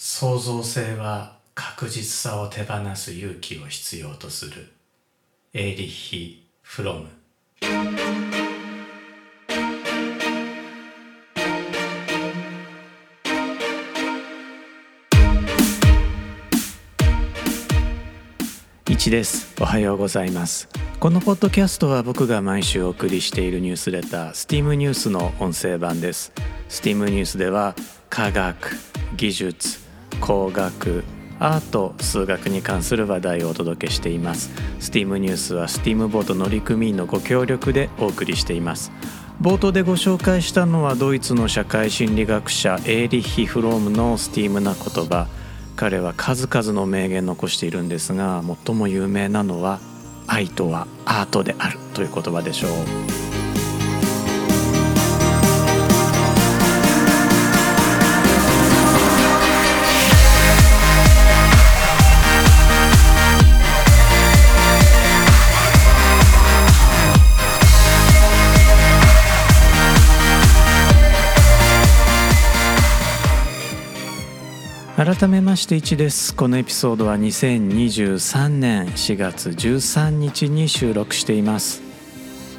創造性は確実さを手放す勇気を必要とする。エーリッヒ・フロム。一ですおはようございますこのポッドキャストは僕が毎週お送りしているニュースレター STEAM ニュースの音声版です STEAM ニュースでは科学技術工学アート数学に関する話題をお届けしています。STEAM ニュースは STEAM ボート乗組員のご協力でお送りしています。冒頭でご紹介したのはドイツの社会心理学者エーリッヒ・フロームの STEAM な言葉。彼は数々の名言残しているんですが最も有名なのは愛とはアートであるという言葉でしょう。改めまして1です。このエピソードは2023年4月13日に収録しています。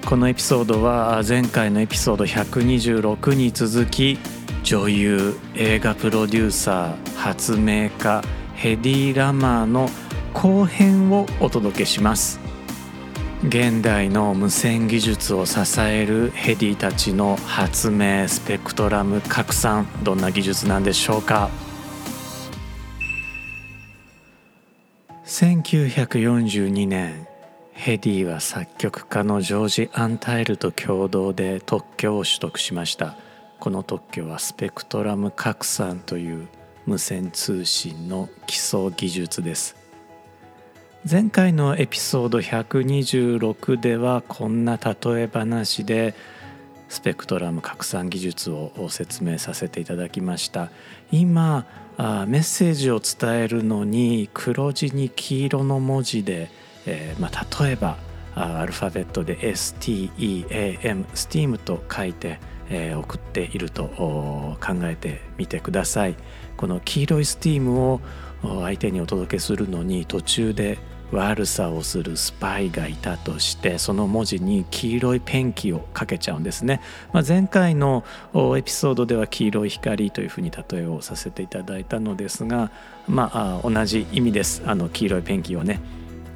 このエピソードは前回のエピソード126に続き女優映画プロデューサー発明家ヘディ・ラマーの後編をお届けします。現代の無線技術を支えるヘディたちの発明スペクトラム拡散どんな技術なんでしょうか？1942年ヘディは作曲家のジョージ・アンタイルと共同で特許を取得しました。この特許はスペクトラム拡散という無線通信の基礎技術です。前回のエピソード126ではこんな例え話でスペクトラム拡散技術を説明させていただきました。今あメッセージを伝えるのに黒字に黄色の文字で、えーまあ、例えばアルファベットで STEAM STEAM と書いて、えー、送っていると考えてみてください。この黄色い STEAM を相手にお届けするのに途中で悪さをするスパイがいたとしてその文字に黄色いペンキをかけちゃうんですね、まあ、前回のエピソードでは黄色い光というふうに例えをさせていただいたのですがまあ同じ意味です。あの黄色いペンキをね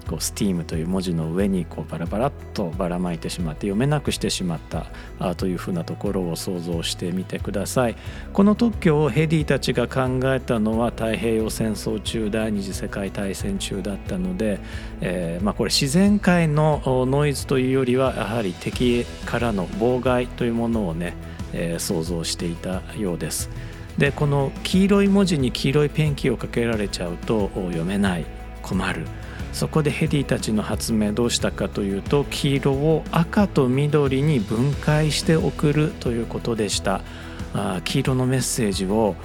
こう STEAM という文字の上にこうバラバラっとばらまいてしまって読めなくしてしまったあというふうなところを想像してみてください。この特許をヘディたちが考えたのは太平洋戦争中第二次世界大戦中だったので、えー、まあ、これ自然界のノイズというよりはやはり敵からの妨害というものをね、えー、想像していたようです。でこの黄色い文字に黄色いペンキをかけられちゃうと読めない。困る。そこでヘディたちの発明どうしたかというと黄色を赤と緑に分解して送るということでした。あ黄色のメッセージを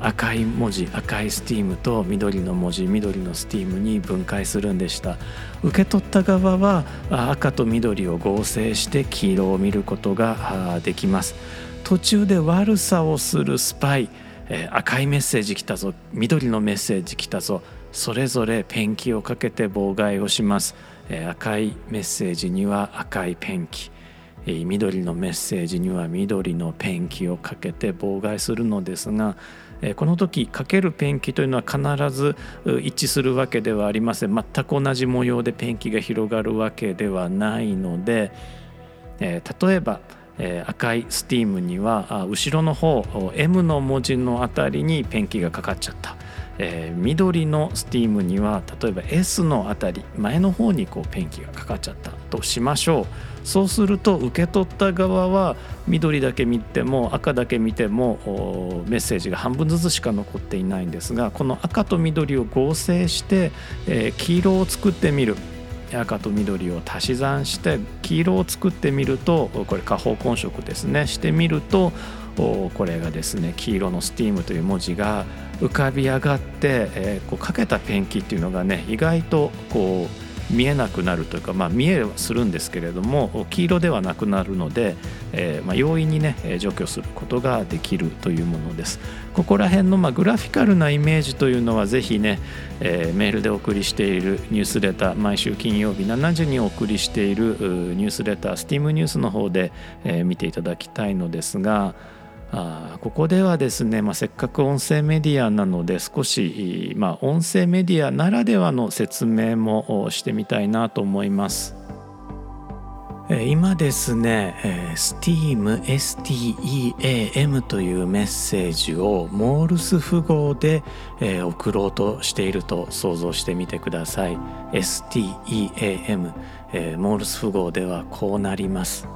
赤い文字赤いスティームと緑の文字緑のスティームに分解するんでした。受け取った側は赤と緑を合成して黄色を見ることができます。途中で悪さをするスパイえ赤いメッセージ来たぞ緑のメッセージ来たぞ。それぞれペンキをかけて妨害をします、え赤いメッセージには赤いペンキ。緑のメッセージには緑のペンキをかけて妨害するのですがこの時かけるペンキというのは必ず一致するわけではありません。全く同じ模様でペンキが広がるわけではないので例えば赤いスティームには後ろの方 M の文字のあたりにペンキがかかっちゃった。えー、緑のスティームには例えば S のあたり前の方にこうペンキがかかっちゃったとしましょう。そうすると受け取った側は緑だけ見ても赤だけ見てもメッセージが半分ずつしか残っていないんですがこの赤と緑を合成して、えー、黄色を作ってみる。赤と緑を足し算して黄色を作ってみるとこれ下方根色ですね。してみるとこれがですね黄色のスティームという文字が浮かび上がって、えー、こうかけたペンキっていうのがね意外とこう見えなくなるというか、まあ、見えはするんですけれども黄色ではなくなるので、えー、まあ、容易にね除去することができるというものです。ここら辺のまグラフィカルなイメージというのはぜひね、えー、メールでお送りしているニュースレター毎週金曜日7時にお送りしているニュースレタースティームニュースの方で、え、見ていただきたいのですがあここではですね、まあ、せっかく音声メディアなので少し、まあ、音声メディアならではの説明もしてみたいなと思います。今ですね STEAM STEAM というメッセージをモールス符号で送ろうとしていると想像してみてください STEAM モールス符号ではこうなります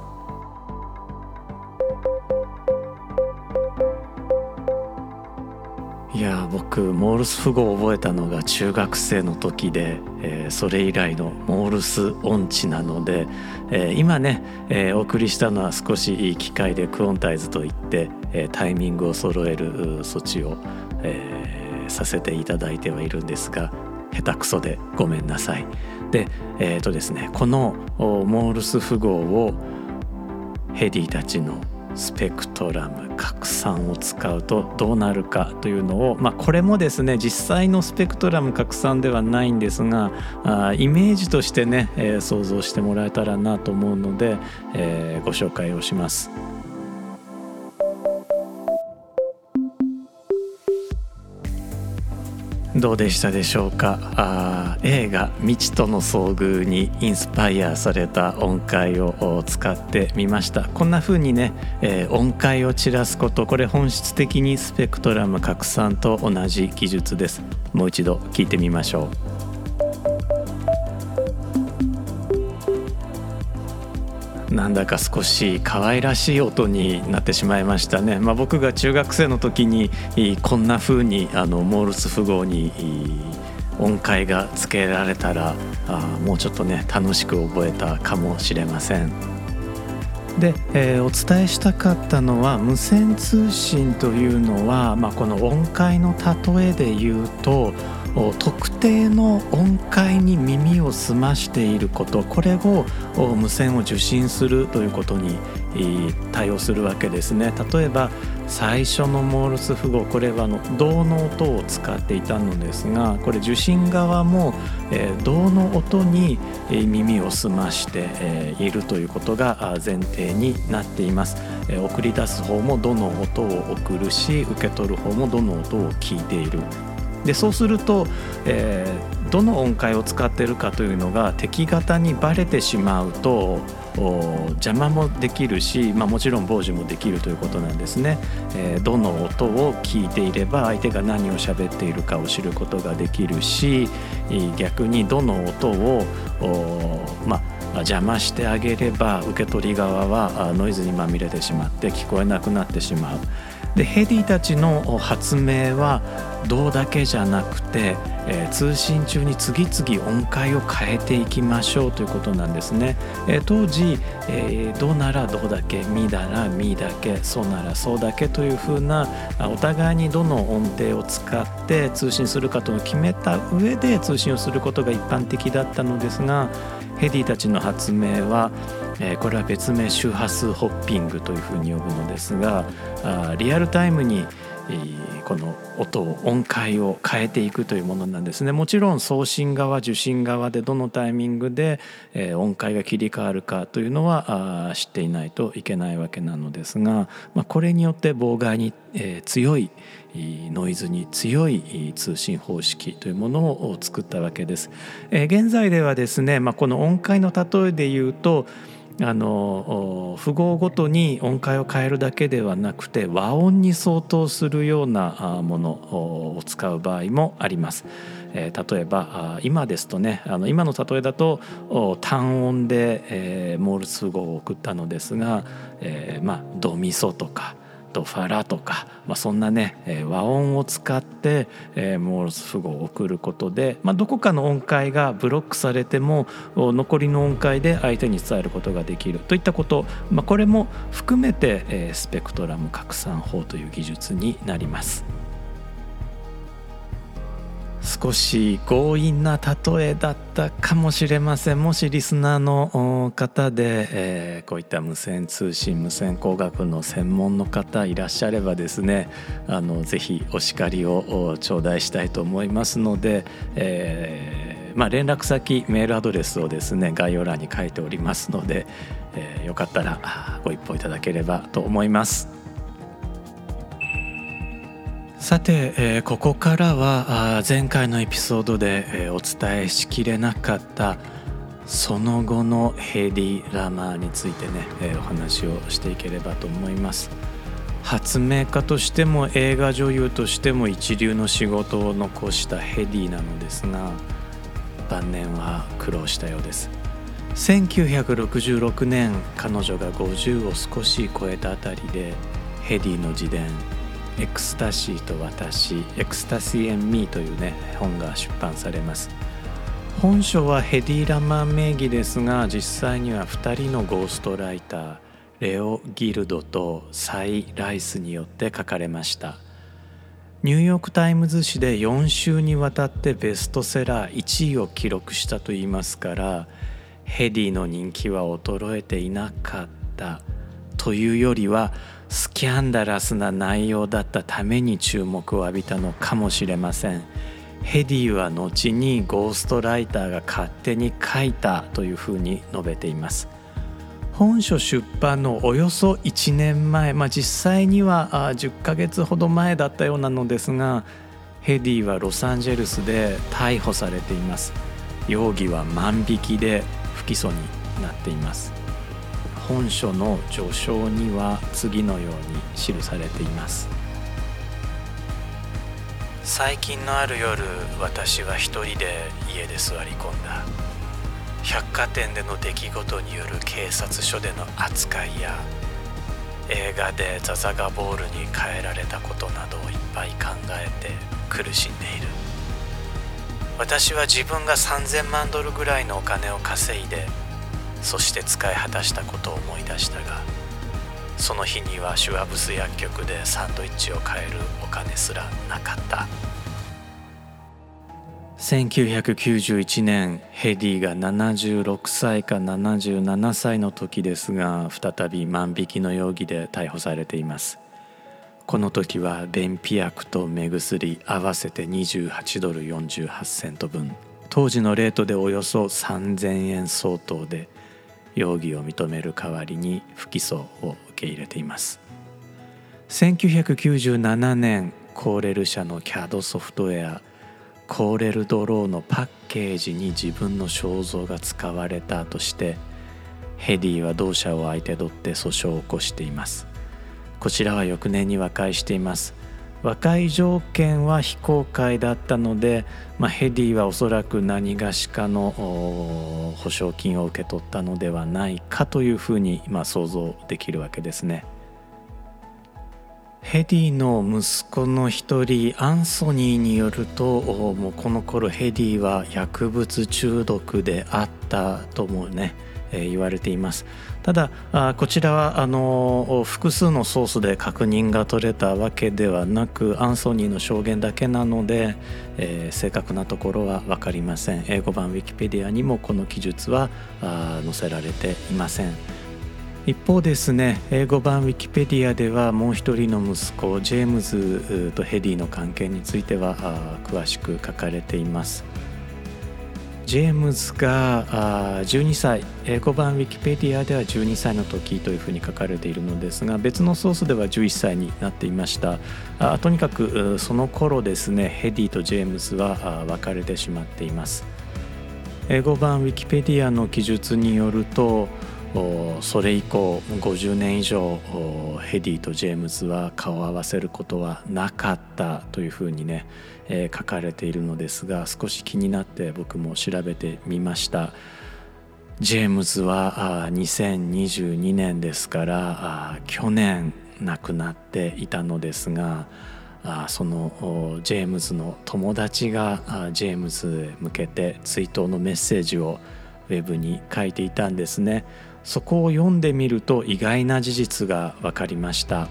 モールス符号を覚えたのが中学生の時で、えー、それ以来のモールス音痴なので、えー、今ね、えー、お送りしたのは少しいい機会でクオンタイズといって、えタイミングを揃える措置を、えさせていただいてはいるんですが下手くそでごめんなさい。でえっ、とですねこのモールス符号をヘディたちのスペクトラム拡散を使うとどうなるかというのを、まあ、これもですね実際のスペクトラム拡散ではないんですがあイメージとしてね、えー、想像してもらえたらなと思うので、えー、ご紹介をします。どうでしたでしょうか？あ映画「未知との遭遇」にインスパイアされた音階を使ってみました。こんな風にね、えー、音階を散らすことこれ本質的にスペクトラム拡散と同じ技術です。もう一度聞いてみましょう。なんだか少し可愛らしい音になってしまいましたね、まあ、僕が中学生の時にこんな風にあのモールス符号に音階がつけられたらあもうちょっとね楽しく覚えたかもしれません。で、えー、お伝えしたかったのは無線通信というのは、まあ、この音階の例えで言うと特定の音階に耳を澄ましていることこれを無線を受信するということに対応するわけですね。例えば最初のモールス符号これはの銅の音を使っていたのですがこれ受信側も銅の音に耳を澄ましているということが前提になっています。送り出す方もどの音を送るし受け取る方もどの音を聞いている。でそうすると、えー、どの音階を使ってるかというのが敵方にバレてしまうと邪魔もできるし、まあ、もちろん傍受もできるということなんですね、えー、どの音を聞いていれば相手が何を喋っているかを知ることができるし逆にどの音をまあ邪魔してあげれば受け取り側はノイズにまみれてしまって聞こえなくなってしまう。でヘディたちの発明は銅だけじゃなくて、えー、通信中に次々音階を変えていきましょうということなんですね、えー、当時、えー、銅なら銅だけミならミだけソならソだけというふうなお互いにどの音程を使って通信するかと決めた上で通信をすることが一般的だったのですがヘディたちの発明は、え、これは別名周波数ホッピングというふうに呼ぶのですがあリアルタイムにこの音を音階を変えていくというものなんですねもちろん送信側受信側でどのタイミングで、え音階が切り替わるかというのは知っていないといけないわけなのですが、まあ、これによって妨害に、え強いノイズに強い通信方式というものを作ったわけです。え現在ではですね、まあ、この音階の例えで言うとあの符号ごとに音階を変えるだけではなくて和音に相当するようなものを使う場合もあります。えー、例えば今ですとねあの今の例えだと単音で、えー、モールス符号を送ったのですが、えー、まあドミソとかとファラとか、まあ、そんなね、え和音を使って、えモールス符号を送ることで、まあ、どこかの音階がブロックされても残りの音階で相手に伝えることができるといったこと、まあ、これも含めて、えスペクトラム拡散法という技術になります。少し強引な例えだったかもしれませんもしリスナーの方で、えー、こういった無線通信無線工学の専門の方いらっしゃればですねあのぜひお叱りを頂戴したいと思いますので、えー、まあ、連絡先メールアドレスをですね概要欄に書いておりますので、えー、よかったらご一報いただければと思います。さて、えー、ここからは前回のエピソードで、えー、お伝えしきれなかったその後のヘディ・ラマーについてね、えー、お話をしていければと思います。発明家としても映画女優としても一流の仕事を残したヘディなのですが晩年は苦労したようです。1966年彼女が50を少し超えたあたりでヘディの自伝エクスタシーと私 Ecstasy and Me というね本が出版されます。本書はヘディ・ラマー名義ですが実際には2人のゴーストライターレオ・ギルドとサイ・ライスによって書かれました。ニューヨーク・タイムズ紙で4週にわたってベストセラー1位を記録したといいますからヘディの人気は衰えていなかったというよりはスキャンダラスな内容だったために注目を浴びたのかもしれません。ヘディは後にゴーストライターが勝手に書いたというふうに述べています。本書出版のおよそ1年前、まあ、実際には10ヶ月ほど前だったようなのですがヘディはロサンゼルスで逮捕されています。容疑は万引きで不起訴になっています。本書の序章には次のように記されています。最近のある夜私は一人で家で座り込んだ。百貨店での出来事による警察署での扱いや映画でザザガボールに変えられたことなどをいっぱい考えて苦しんでいる。私は自分が3000万ドルぐらいのお金を稼いでそして使い果たしたことを思い出したがその日にはシュワブス薬局でサンドイッチを買えるお金すらなかった。1991年ヘディが76歳か77歳の時ですが再び万引きの容疑で逮捕されています。この時は便秘薬と目薬合わせて28ドル48セント分。当時のレートでおよそ3000円相当で容疑を認める代わりに不起訴を受け入れています。1997年コーレル社の CAD ソフトウェアコーレルドローのパッケージに自分の肖像が使われたとしてヘディは同社を相手取って訴訟を起こしています。こちらは翌年に和解しています。和解条件は非公開だったので、まあ、ヘディはおそらく何がしかの保証金を受け取ったのではないかというふうに、まあ、想像できるわけですね。ヘディの息子の一人アンソニーによるともうこの頃ヘディは薬物中毒であったともねえ言われています。ただあこちらはあの複数のソースで確認が取れたわけではなくアンソニーの証言だけなので、えー、正確なところは分かりません。英語版ウィキペディアにもこの記述は載せられていません。一方ですね英語版ウィキペディアではもう一人の息子ジェームズとヘディの関係については詳しく書かれています。ジェームズが12歳。英語版ウィキペディアでは12歳の時というふうに書かれているのですが別のソースでは11歳になっていました。あとにかくその頃ですねヘディとジェームズは別れてしまっています。英語版ウィキペディアの記述によるとそれ以降50年以上ヘディとジェームズは顔を合わせることはなかったというふうにね、えー、書かれているのですが少し気になって僕も調べてみましたジェームズは2022年ですから去年亡くなっていたのですがそのジェームズの友達がジェームズへ向けて追悼のメッセージをウェブに書いていたんですね。そこを読んでみると意外な事実が分かりました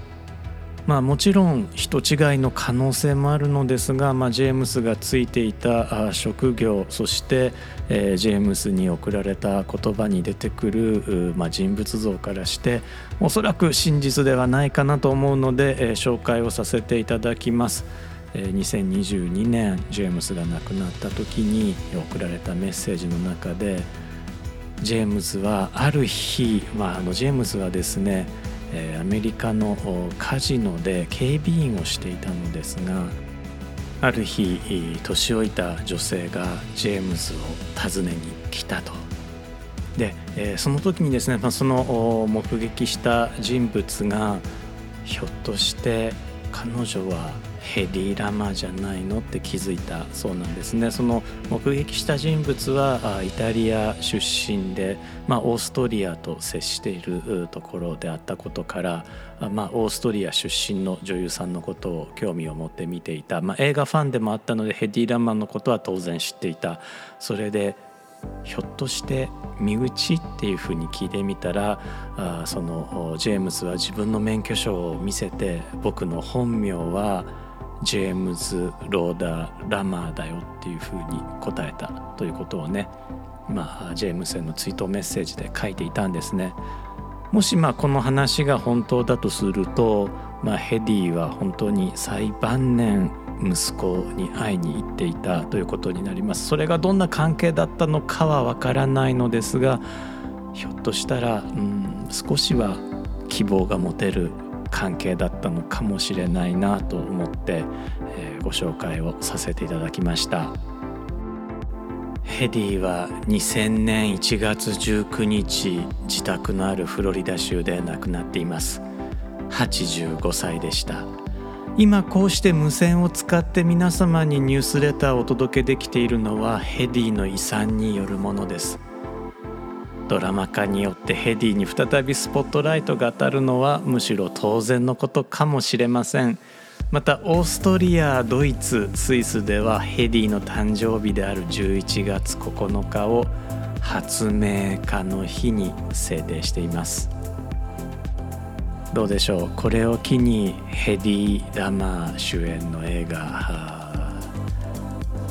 まあ、もちろん人違いの可能性もあるのですが、まあ、ジェームスがついていた職業そして、えー、ジェームスに贈られた言葉に出てくる、まあ、人物像からしておそらく真実ではないかなと思うので、えー、紹介をさせていただきます。2022年ジェームスが亡くなった時に送られたメッセージの中でジェームズはある日、まあ、あのジェームズはですねアメリカのカジノで警備員をしていたのですがある日年老いた女性がジェームズを訪ねに来たと。でその時にですね、まあ、その目撃した人物がひょっとして彼女はヘディ・ラマじゃないのって気づいたそうなんですね。その目撃した人物はイタリア出身で、まあ、オーストリアと接しているところであったことから、まあ、オーストリア出身の女優さんのことを興味を持って見ていた、まあ、映画ファンでもあったのでヘディ・ラマのことは当然知っていた。それでひょっとして身内っていうふうに聞いてみたらあそのジェームズは自分の免許証を見せて僕の本名はジェームズ・ローダー・ラマーだよっていうふうに答えたということをねまあジェームズへの追悼メッセージで書いていたんですね。もしまあこの話が本当だとすると、まあ、ヘディは本当に最晩年息子に会いに行っていたということになりますそれがどんな関係だったのかはわからないのですがひょっとしたら、うん、少しは希望が持てる関係だったのかもしれないなと思って、えー、ご紹介をさせていただきました。ヘディは2000年1月19日自宅のあるフロリダ州で亡くなっています。85歳でした。今こうして無線を使って皆様にニュースレターをお届けできているのはヘディの遺産によるものです。ドラマ化によってヘディに再びスポットライトが当たるのはむしろ当然のことかもしれません。またオーストリアドイツスイスではヘディの誕生日である11月9日を発明家の日に制定しています。どうでしょう？これを機にヘディ・ラマー主演の映画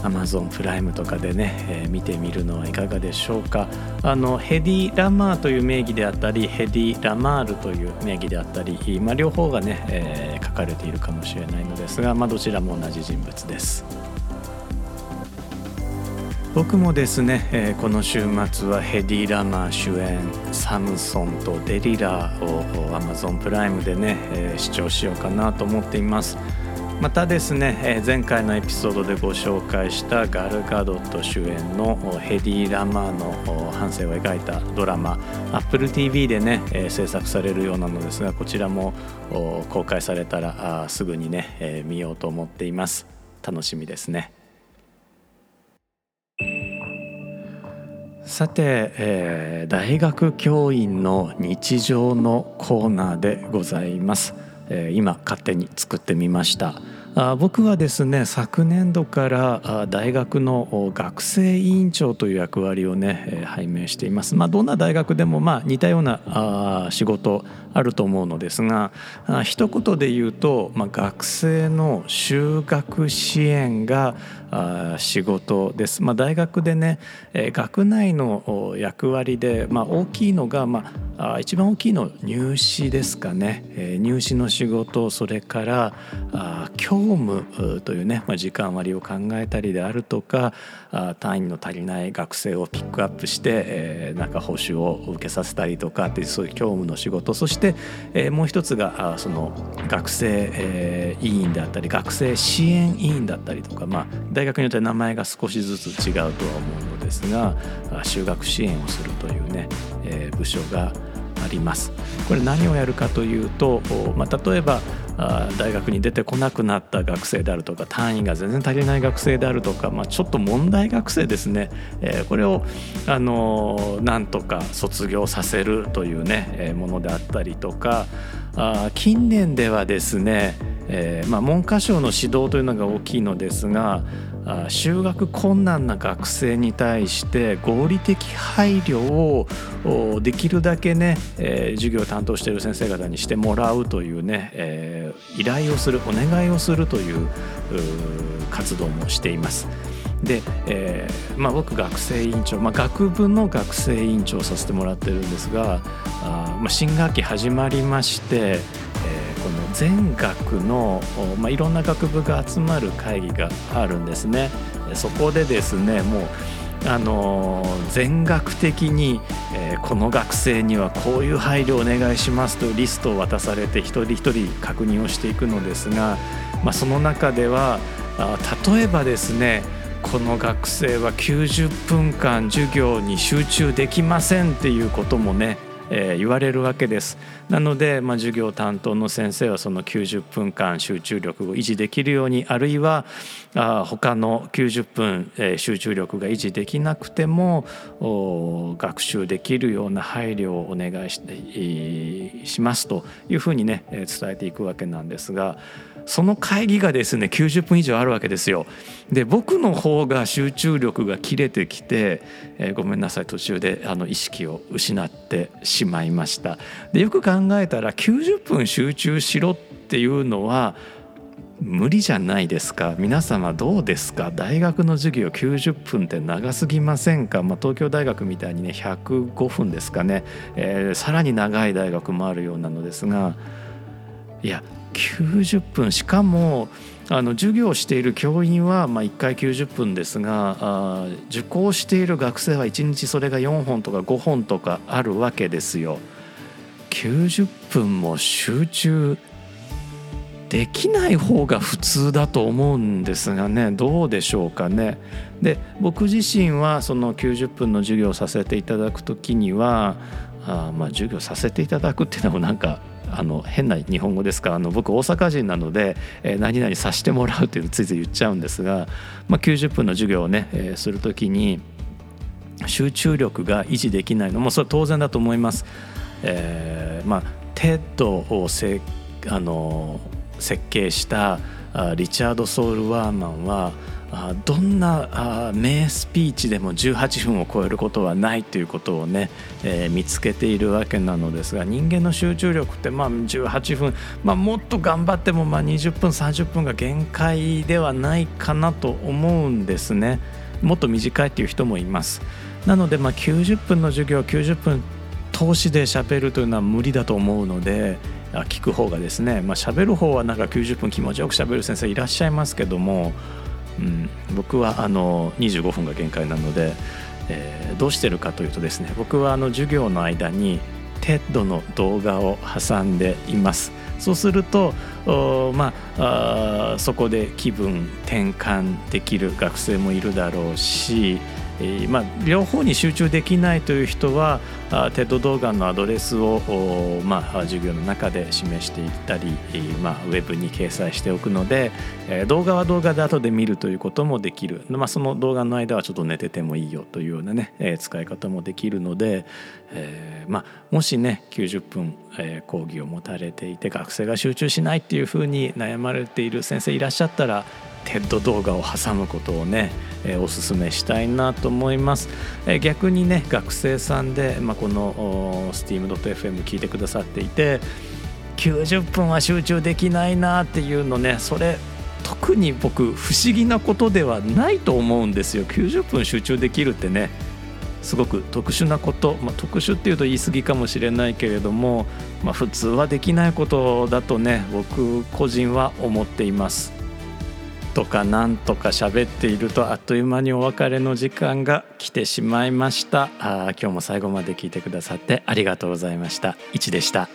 アマゾンプライムとかでね、えー、見てみるのはいかがでしょうか。あのヘディ・ラマーという名義であったりヘディ・ラマールという名義であったり、まあ、両方がね、えー、書かれているかもしれないのですが、まあ、どちらも同じ人物です。僕もですね、えー、この週末はヘディ・ラマー主演「サムソンとデリラ」を Amazon プライムでね、えー、視聴しようかなと思っています。またですね前回のエピソードでご紹介したガル・ガドット主演のヘディ・ラマーの半生を描いたドラマ Apple TV でね制作されるようなのですがこちらも公開されたらすぐにね見ようと思っています。楽しみですね。さて、えー、大学教員の日常のコーナーでございます。え今勝手に作ってみました。あ僕はですね昨年度から大学の学生委員長という役割をね拝命しています、まあ、どんな大学でもまあ似たようなあ仕事あると思うのですが一言で言うと、まあ、学生の就学支援が仕事です、まあ、大学でね学内の役割で、まあ、大きいのが、まあ、一番大きいの入試ですかね。入試の仕事それから教務というね、まあ、時間割を考えたりであるとか単位の足りない学生をピックアップして、なんか報酬を受けさせたりとかっていうそういう教務の仕事そして、えー、もう一つがその学生、えー、委員であったり学生支援委員だったりとか、まあ、大学によって名前が少しずつ違うとは思うのですが就学支援をするというね、えー、部署があります。これ何をやるかというと、まあ、例えば大学に出てこなくなった学生であるとか単位が全然足りない学生であるとか、まあ、ちょっと問題学生ですね、えー、これをあのなんとか卒業させるというね、えー、ものであったりとかあ近年ではですねえーまあ、文科省の指導というのが大きいのですが就学困難な学生に対して合理的配慮をできるだけね、えー、授業を担当している先生方にしてもらうというね、えー、依頼をするお願いをするという活動もしています。で、えーまあ、僕学生委員長、まあ、学部の学生委員長をさせてもらってるんですがあ、まあ、新学期始まりまして、この全学の、まあ、いろんな学部が集まる会議があるんですね。そこでですねもうあの全学的に、えー、この学生にはこういう配慮をお願いしますとリストを渡されて一人一人確認をしていくのですが、まあ、その中ではあ例えばですねこの学生は90分間授業に集中できませんっていうこともねえー、言われるわけです。なので、まあ、授業担当の先生はその90分間集中力を維持できるようにあるいはあ他の90分、えー、集中力が維持できなくても学習できるような配慮をお願いし,、えー、しますというふうにね伝えていくわけなんですがその会議がですね90分以上あるわけですよ。で僕の方が集中力が切れてきて、えー、ごめんなさい途中であの意識を失ってしまいました。でよく考えたら90分集中しろっていうのは無理じゃないですか。皆様どうですか？大学の授業90分って長すぎませんか、まあ、東京大学みたいにね105分ですかね、えー、さらに長い大学もあるようなのですがいや90分しかもあの授業をしている教員はまあ1回90分ですがあ受講している学生は1日それが4本とか5本とかあるわけですよ。90分も集中できない方が普通だと思うんですがねどうでしょうかね。で僕自身はその90分の授業をさせていただく時にはあまあ授業させていただくっていうのもなんかあの変な日本語ですか？らあの僕大阪人なので、えー、何々させてもらうっていうのついつい言っちゃうんですが、まあ、90分の授業をね、えー、する時に集中力が維持できないのもそれは当然だと思います。えー、まあ、 TED をせあの設計したリチャード・ソウル・ワーマンはどんな名スピーチでも18分を超えることはないということをね、えー、見つけているわけなのですが人間の集中力ってまあ18分、まあ、もっと頑張ってもまあ20分30分が限界ではないかなと思うんですね。もっと短いっていう人もいます。なのでまあ90分の授業90分通しで喋るというのは無理だと思うので聞く方がですねまあ喋る方はなんか90分気持ちよく喋る先生いらっしゃいますけどもうん、僕はあの25分が限界なので、えー、どうしてるかというとですね僕はあの授業の間に TED の動画を挟んでいます。そうするとまあそこで気分転換できる学生もいるだろうし、まあ、両方に集中できないという人はあ TED 動画のアドレスを、まあ、授業の中で示していったり、まあ、ウェブに掲載しておくので、え、動画は動画で後で見るということもできる、まあ、その動画の間はちょっと寝ててもいいよというようなね、え、使い方もできるので、えーまあ、もしね90分、え、講義を持たれていて学生が集中しないっていうふうに悩まれている先生いらっしゃったら TED 動画を挟むことをね、えー、おすすめしたいなと思います、えー、逆にね学生さんで、まあ、この steam.fm 聞いてくださっていて90分は集中できないなっていうのねそれ特に僕不思議なことではないと思うんですよ。90分集中できるってねすごく特殊なこと、まあ、特殊っていうと言い過ぎかもしれないけれども、まあ、普通はできないことだとね僕個人は思っています。とかなんとか喋っているとあっという間にお別れの時間が来てしまいました。あ今日も最後まで聞いてくださってありがとうございました。いちでした。